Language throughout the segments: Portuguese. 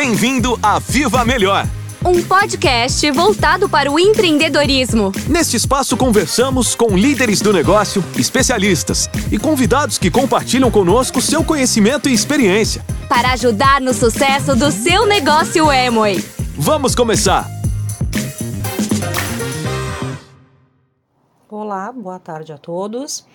Bem-vindo a Viva Melhor! Um podcast voltado para o empreendedorismo. Neste espaço conversamos com líderes do negócio, especialistas e convidados que compartilham conosco seu conhecimento e experiência. Para ajudar no sucesso do seu negócio Emoi. Vamos começar! Olá, boa tarde a todos.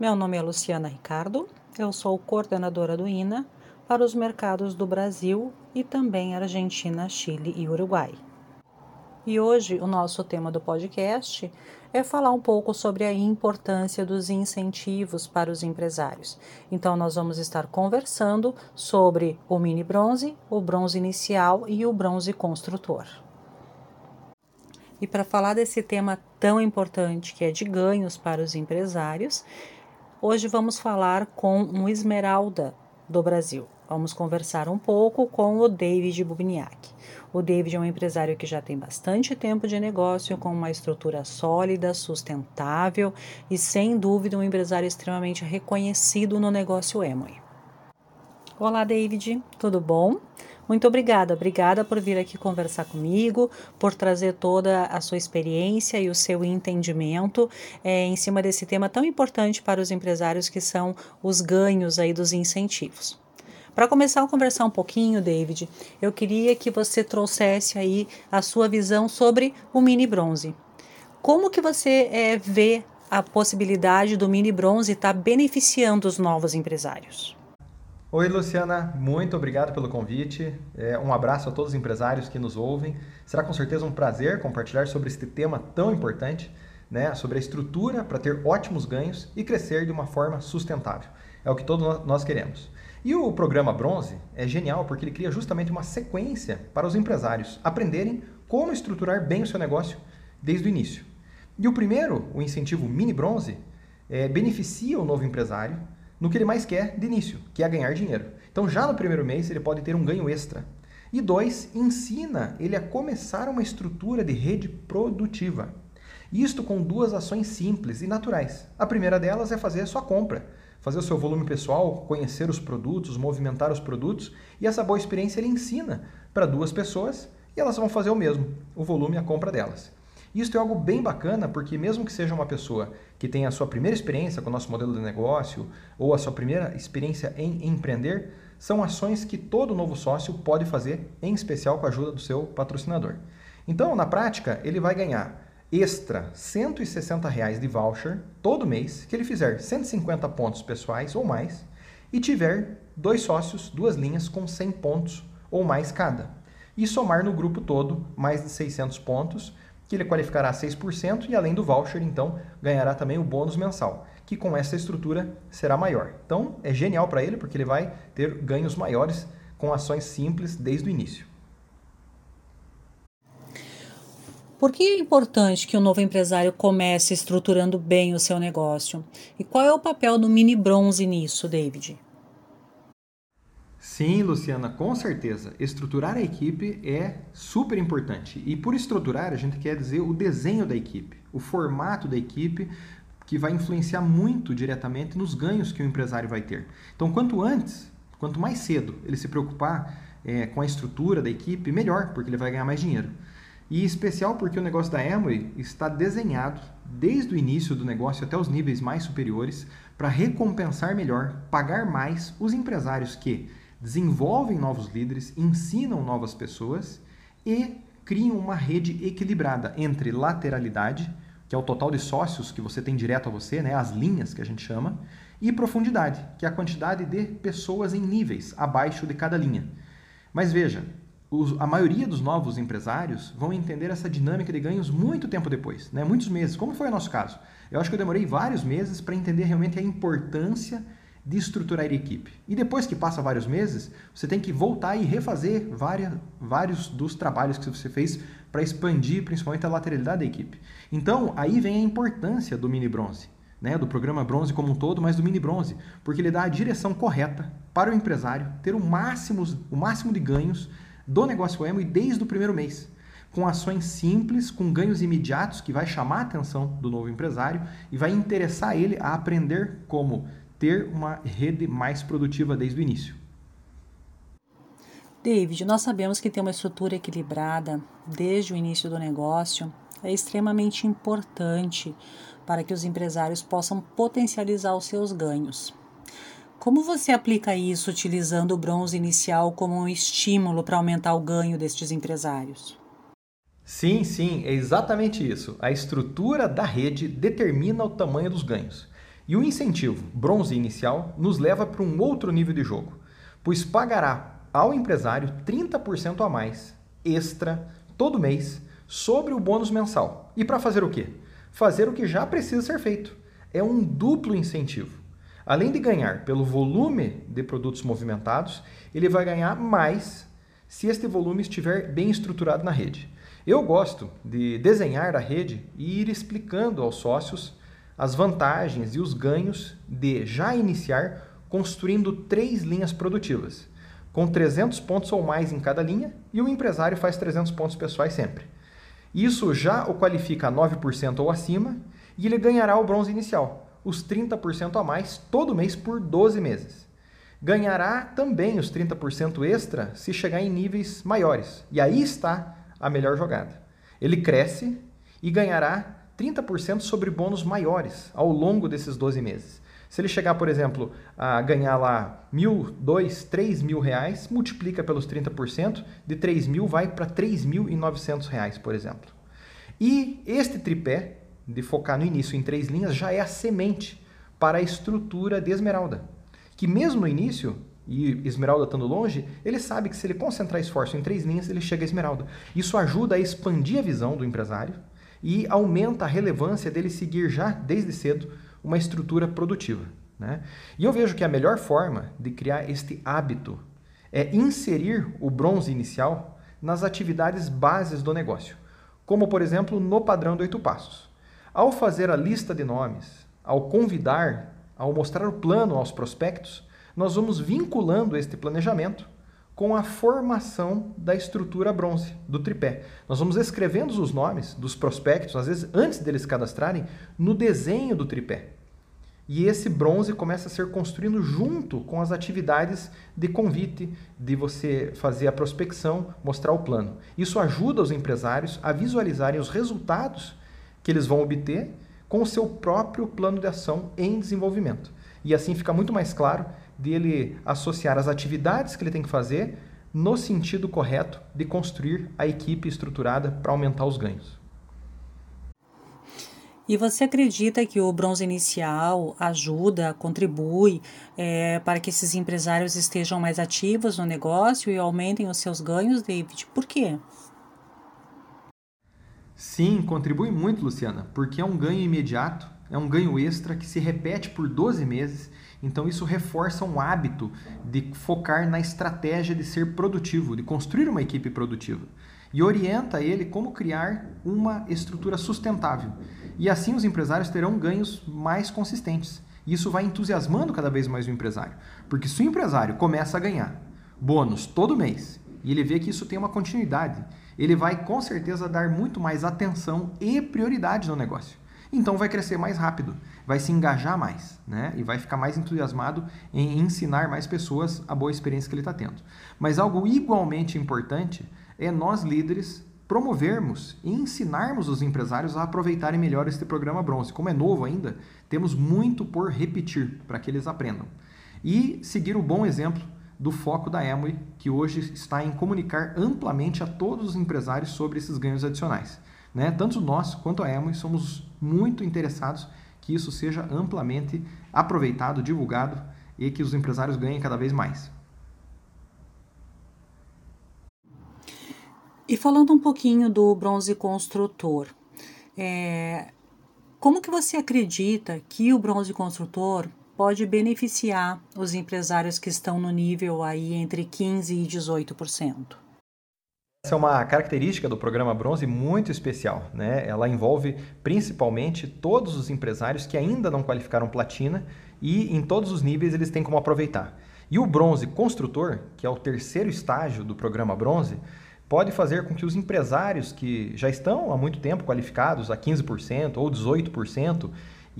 Meu nome é Luciana Ricardo, eu sou coordenadora do INA para os mercados do Brasil e também Argentina, Chile e Uruguai. E hoje o nosso tema do podcast é falar um pouco sobre a importância dos incentivos para os empresários. Então, nós vamos estar conversando sobre o mini bronze, o bronze inicial e o bronze construtor. E para falar desse tema tão importante que é de ganhos para os empresários, hoje vamos falar com um esmeralda do Brasil. Vamos conversar um pouco com o David Bubniak. O David é um empresário que já tem bastante tempo de negócio, com uma estrutura sólida, sustentável e, sem dúvida, um empresário extremamente reconhecido no negócio Emoi. Olá, David, tudo bom? Muito obrigada, obrigada por vir aqui conversar comigo, por trazer toda a sua experiência e o seu entendimento é, em cima desse tema tão importante para os empresários que são os ganhos aí dos incentivos. Para começar a conversar um pouquinho, David, eu queria que você trouxesse aí a sua visão sobre o mini bronze. Como que você é, vê a possibilidade do mini bronze estar tá beneficiando os novos empresários? Oi, Luciana, muito obrigado pelo convite. É, um abraço a todos os empresários que nos ouvem. Será com certeza um prazer compartilhar sobre este tema tão importante, né, sobre a estrutura para ter ótimos ganhos e crescer de uma forma sustentável. É o que todos nós queremos. E o programa Bronze é genial porque ele cria justamente uma sequência para os empresários aprenderem como estruturar bem o seu negócio desde o início. E o primeiro, o incentivo Mini Bronze, é, beneficia o novo empresário no que ele mais quer de início, que é ganhar dinheiro. Então, já no primeiro mês, ele pode ter um ganho extra. E dois, ensina ele a começar uma estrutura de rede produtiva. Isto com duas ações simples e naturais. A primeira delas é fazer a sua compra fazer o seu volume pessoal, conhecer os produtos, movimentar os produtos, e essa boa experiência ele ensina para duas pessoas e elas vão fazer o mesmo, o volume e a compra delas. Isso é algo bem bacana, porque mesmo que seja uma pessoa que tenha a sua primeira experiência com o nosso modelo de negócio ou a sua primeira experiência em empreender, são ações que todo novo sócio pode fazer, em especial com a ajuda do seu patrocinador. Então, na prática, ele vai ganhar extra 160 reais de voucher todo mês que ele fizer 150 pontos pessoais ou mais e tiver dois sócios, duas linhas com 100 pontos ou mais cada. E somar no grupo todo mais de 600 pontos, que ele qualificará 6% e além do voucher, então, ganhará também o bônus mensal, que com essa estrutura será maior. Então, é genial para ele porque ele vai ter ganhos maiores com ações simples desde o início. Por que é importante que o novo empresário comece estruturando bem o seu negócio? E qual é o papel do mini bronze nisso, David? Sim, Luciana, com certeza. Estruturar a equipe é super importante. E por estruturar, a gente quer dizer o desenho da equipe, o formato da equipe, que vai influenciar muito diretamente nos ganhos que o empresário vai ter. Então, quanto antes, quanto mais cedo ele se preocupar é, com a estrutura da equipe, melhor, porque ele vai ganhar mais dinheiro. E especial porque o negócio da Amway está desenhado desde o início do negócio até os níveis mais superiores para recompensar melhor, pagar mais os empresários que desenvolvem novos líderes, ensinam novas pessoas e criam uma rede equilibrada entre lateralidade, que é o total de sócios que você tem direto a você, né, as linhas que a gente chama, e profundidade, que é a quantidade de pessoas em níveis abaixo de cada linha. Mas veja, os, a maioria dos novos empresários vão entender essa dinâmica de ganhos muito tempo depois, né? muitos meses, como foi o nosso caso. Eu acho que eu demorei vários meses para entender realmente a importância de estruturar a equipe. E depois que passa vários meses, você tem que voltar e refazer várias, vários dos trabalhos que você fez para expandir principalmente a lateralidade da equipe. Então, aí vem a importância do mini bronze. Né, do programa bronze como um todo, mas do mini bronze, porque ele dá a direção correta para o empresário ter o máximo, o máximo de ganhos do negócio Emo desde o primeiro mês, com ações simples, com ganhos imediatos que vai chamar a atenção do novo empresário e vai interessar ele a aprender como ter uma rede mais produtiva desde o início. David, nós sabemos que ter uma estrutura equilibrada desde o início do negócio é extremamente importante para que os empresários possam potencializar os seus ganhos. Como você aplica isso utilizando o bronze inicial como um estímulo para aumentar o ganho destes empresários? Sim, sim, é exatamente isso. A estrutura da rede determina o tamanho dos ganhos. E o incentivo, bronze inicial, nos leva para um outro nível de jogo, pois pagará ao empresário 30% a mais, extra, todo mês, sobre o bônus mensal. E para fazer o quê? Fazer o que já precisa ser feito. É um duplo incentivo. Além de ganhar pelo volume de produtos movimentados, ele vai ganhar mais se este volume estiver bem estruturado na rede. Eu gosto de desenhar a rede e ir explicando aos sócios as vantagens e os ganhos de já iniciar construindo três linhas produtivas, com 300 pontos ou mais em cada linha, e o empresário faz 300 pontos pessoais sempre. Isso já o qualifica a 9% ou acima e ele ganhará o bronze inicial, os 30% a mais todo mês por 12 meses. Ganhará também os 30% extra se chegar em níveis maiores. E aí está a melhor jogada. Ele cresce e ganhará 30% sobre bônus maiores ao longo desses 12 meses. Se ele chegar, por exemplo, a ganhar lá mil, dois, três mil reais, multiplica pelos 30%, de 3 mil vai para 3.900 reais, por exemplo. E este tripé, de focar no início em três linhas, já é a semente para a estrutura de esmeralda. Que mesmo no início, e esmeralda estando longe, ele sabe que se ele concentrar esforço em três linhas, ele chega a esmeralda. Isso ajuda a expandir a visão do empresário e aumenta a relevância dele seguir já desde cedo uma estrutura produtiva. Né? E eu vejo que a melhor forma de criar este hábito é inserir o bronze inicial nas atividades bases do negócio, como por exemplo no padrão de oito passos. Ao fazer a lista de nomes, ao convidar, ao mostrar o plano aos prospectos, nós vamos vinculando este planejamento com a formação da estrutura bronze, do tripé. Nós vamos escrevendo os nomes dos prospectos, às vezes antes deles cadastrarem, no desenho do tripé. E esse bronze começa a ser construído junto com as atividades de convite, de você fazer a prospecção, mostrar o plano. Isso ajuda os empresários a visualizarem os resultados que eles vão obter com o seu próprio plano de ação em desenvolvimento. E assim fica muito mais claro dele associar as atividades que ele tem que fazer no sentido correto de construir a equipe estruturada para aumentar os ganhos. E você acredita que o bronze inicial ajuda, contribui é, para que esses empresários estejam mais ativos no negócio e aumentem os seus ganhos, David? Por quê? Sim, contribui muito, Luciana, porque é um ganho imediato, é um ganho extra que se repete por 12 meses então isso reforça um hábito de focar na estratégia de ser produtivo, de construir uma equipe produtiva. E orienta ele como criar uma estrutura sustentável. E assim os empresários terão ganhos mais consistentes. E isso vai entusiasmando cada vez mais o empresário. Porque se o empresário começa a ganhar bônus todo mês e ele vê que isso tem uma continuidade, ele vai com certeza dar muito mais atenção e prioridade no negócio então vai crescer mais rápido, vai se engajar mais, né? E vai ficar mais entusiasmado em ensinar mais pessoas a boa experiência que ele está tendo. Mas algo igualmente importante é nós líderes promovermos e ensinarmos os empresários a aproveitarem melhor este programa Bronze. Como é novo ainda, temos muito por repetir para que eles aprendam. E seguir o bom exemplo do foco da Amway, que hoje está em comunicar amplamente a todos os empresários sobre esses ganhos adicionais. Né? Tanto nós quanto a Amway somos muito interessados que isso seja amplamente aproveitado, divulgado e que os empresários ganhem cada vez mais. E falando um pouquinho do bronze construtor, é, como que você acredita que o bronze construtor pode beneficiar os empresários que estão no nível aí entre 15% e 18%? Essa é uma característica do programa Bronze muito especial. Né? Ela envolve principalmente todos os empresários que ainda não qualificaram platina e em todos os níveis eles têm como aproveitar. E o bronze construtor, que é o terceiro estágio do programa Bronze, pode fazer com que os empresários que já estão há muito tempo qualificados a 15% ou 18%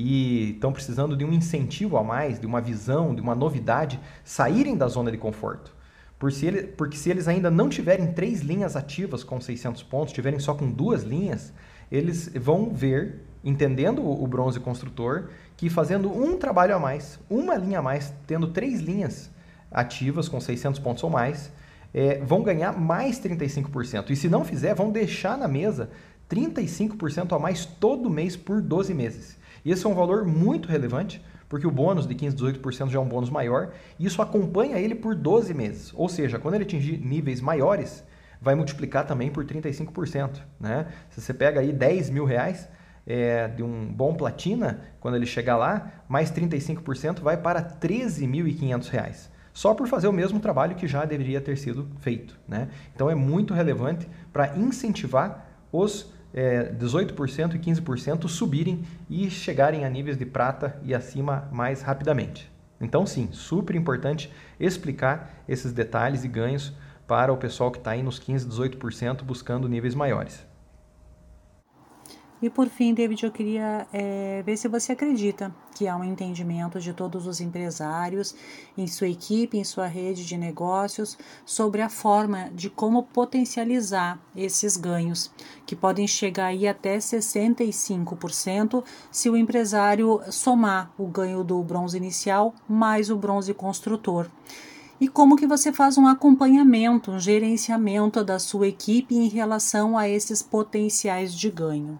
e estão precisando de um incentivo a mais, de uma visão, de uma novidade, saírem da zona de conforto Por se ele, porque se eles ainda não tiverem três linhas ativas com 600 pontos, tiverem só com duas linhas, eles vão ver, entendendo o bronze construtor, que fazendo um trabalho a mais, uma linha a mais, tendo três linhas ativas com 600 pontos ou mais, é, vão ganhar mais 35%. E se não fizer, vão deixar na mesa 35% a mais todo mês por 12 meses. E esse é um valor muito relevante, porque o bônus de 15, 18% já é um bônus maior, e isso acompanha ele por 12 meses. Ou seja, quando ele atingir níveis maiores, vai multiplicar também por 35%. Né? Se você pega aí 10 mil reais é, de um bom platina, quando ele chegar lá, mais 35% vai para 13.500 reais. Só por fazer o mesmo trabalho que já deveria ter sido feito. Né? Então é muito relevante para incentivar os é, 18% e 15% subirem e chegarem a níveis de prata e acima mais rapidamente. Então, sim, super importante explicar esses detalhes e ganhos para o pessoal que está aí nos 15%, 18% buscando níveis maiores. E por fim, David, eu queria é, ver se você acredita que há um entendimento de todos os empresários em sua equipe, em sua rede de negócios, sobre a forma de como potencializar esses ganhos, que podem chegar aí até 65% se o empresário somar o ganho do bronze inicial mais o bronze construtor e como que você faz um acompanhamento, um gerenciamento da sua equipe em relação a esses potenciais de ganho.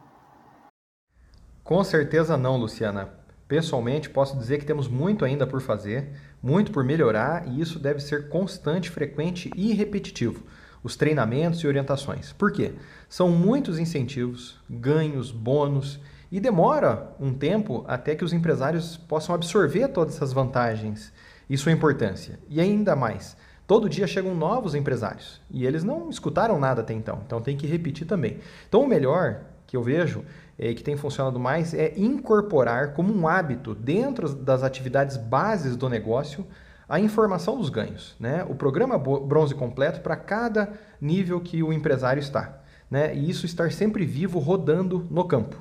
Com certeza não, Luciana. Pessoalmente, posso dizer que temos muito ainda por fazer, muito por melhorar e isso deve ser constante, frequente e repetitivo. Os treinamentos e orientações. Por quê? São muitos incentivos, ganhos, bônus e demora um tempo até que os empresários possam absorver todas essas vantagens e sua importância. E ainda mais, todo dia chegam novos empresários e eles não escutaram nada até então, então tem que repetir também. Então, o melhor que eu vejo é, que tem funcionado mais é incorporar como um hábito dentro das atividades bases do negócio a informação dos ganhos, né? O programa bronze completo para cada nível que o empresário está, né? E isso estar sempre vivo, rodando no campo.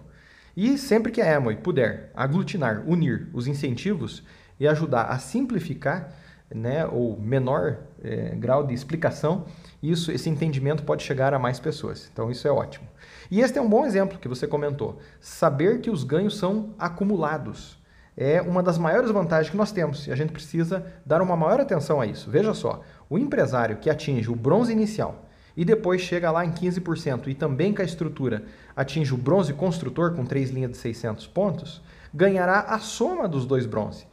E sempre que a Amway puder aglutinar, unir os incentivos e ajudar a simplificar, né, ou menor é, grau de explicação, isso, esse entendimento pode chegar a mais pessoas. Então isso é ótimo. E este é um bom exemplo que você comentou. Saber que os ganhos são acumulados é uma das maiores vantagens que nós temos e a gente precisa dar uma maior atenção a isso. Veja só, o empresário que atinge o bronze inicial e depois chega lá em 15% e também com a estrutura atinge o bronze construtor com três linhas de 600 pontos, ganhará a soma dos dois bronze.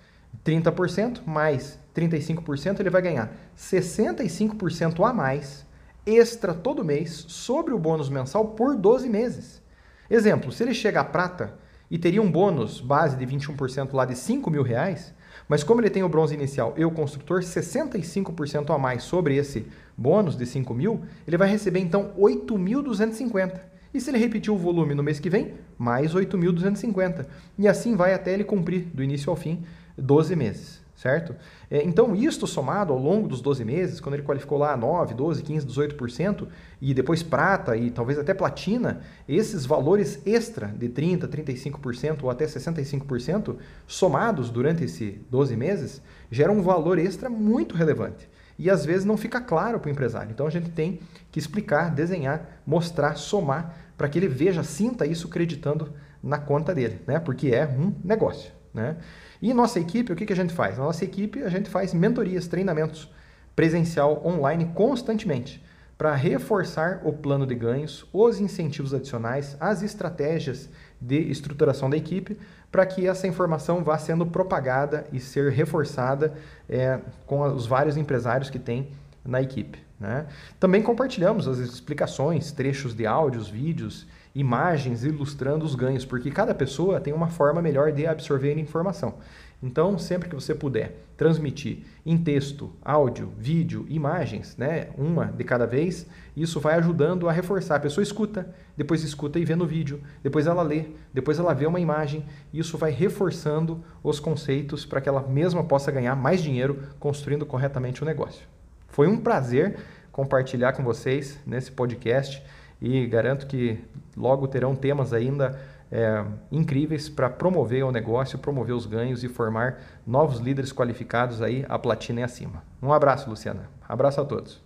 30% mais 35%, ele vai ganhar 65% a mais extra todo mês sobre o bônus mensal por 12 meses. Exemplo, se ele chega a prata e teria um bônus base de 21% lá de 5 mil reais, mas como ele tem o bronze inicial e o construtor 65% a mais sobre esse bônus de 5 mil, ele vai receber então 8.250. E se ele repetir o volume no mês que vem, mais 8.250. E assim vai até ele cumprir, do início ao fim, 12 meses certo? É, então, isto somado ao longo dos 12 meses, quando ele qualificou lá 9, 12, 15, 18%, e depois prata e talvez até platina, esses valores extra de 30%, 35% ou até 65% somados durante esses 12 meses, geram um valor extra muito relevante. E às vezes não fica claro para o empresário. Então a gente tem que explicar, desenhar, mostrar, somar, para que ele veja, sinta isso acreditando na conta dele, né? porque é um negócio. Né? E nossa equipe, o que, que a gente faz? Na nossa equipe, a gente faz mentorias, treinamentos presencial online constantemente para reforçar o plano de ganhos, os incentivos adicionais, as estratégias de estruturação da equipe, para que essa informação vá sendo propagada e ser reforçada é, com os vários empresários que tem na equipe. Né? Também compartilhamos as explicações, trechos de áudios, vídeos imagens ilustrando os ganhos, porque cada pessoa tem uma forma melhor de absorver informação. Então, sempre que você puder transmitir em texto, áudio, vídeo, imagens, né, uma de cada vez, isso vai ajudando a reforçar. A pessoa escuta, depois escuta e vê no vídeo, depois ela lê, depois ela vê uma imagem, isso vai reforçando os conceitos para que ela mesma possa ganhar mais dinheiro construindo corretamente o negócio. Foi um prazer compartilhar com vocês nesse podcast e garanto que logo terão temas ainda é, incríveis para promover o negócio, promover os ganhos e formar novos líderes qualificados aí a platina e acima. Um abraço, Luciana. Abraço a todos.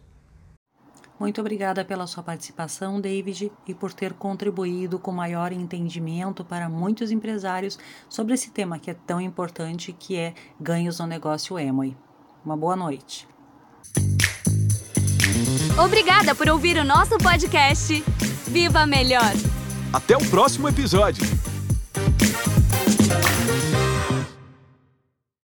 Muito obrigada pela sua participação, David, e por ter contribuído com maior entendimento para muitos empresários sobre esse tema que é tão importante, que é ganhos no negócio Emoi. Uma boa noite. Obrigada por ouvir o nosso podcast. Viva Melhor! Até o próximo episódio!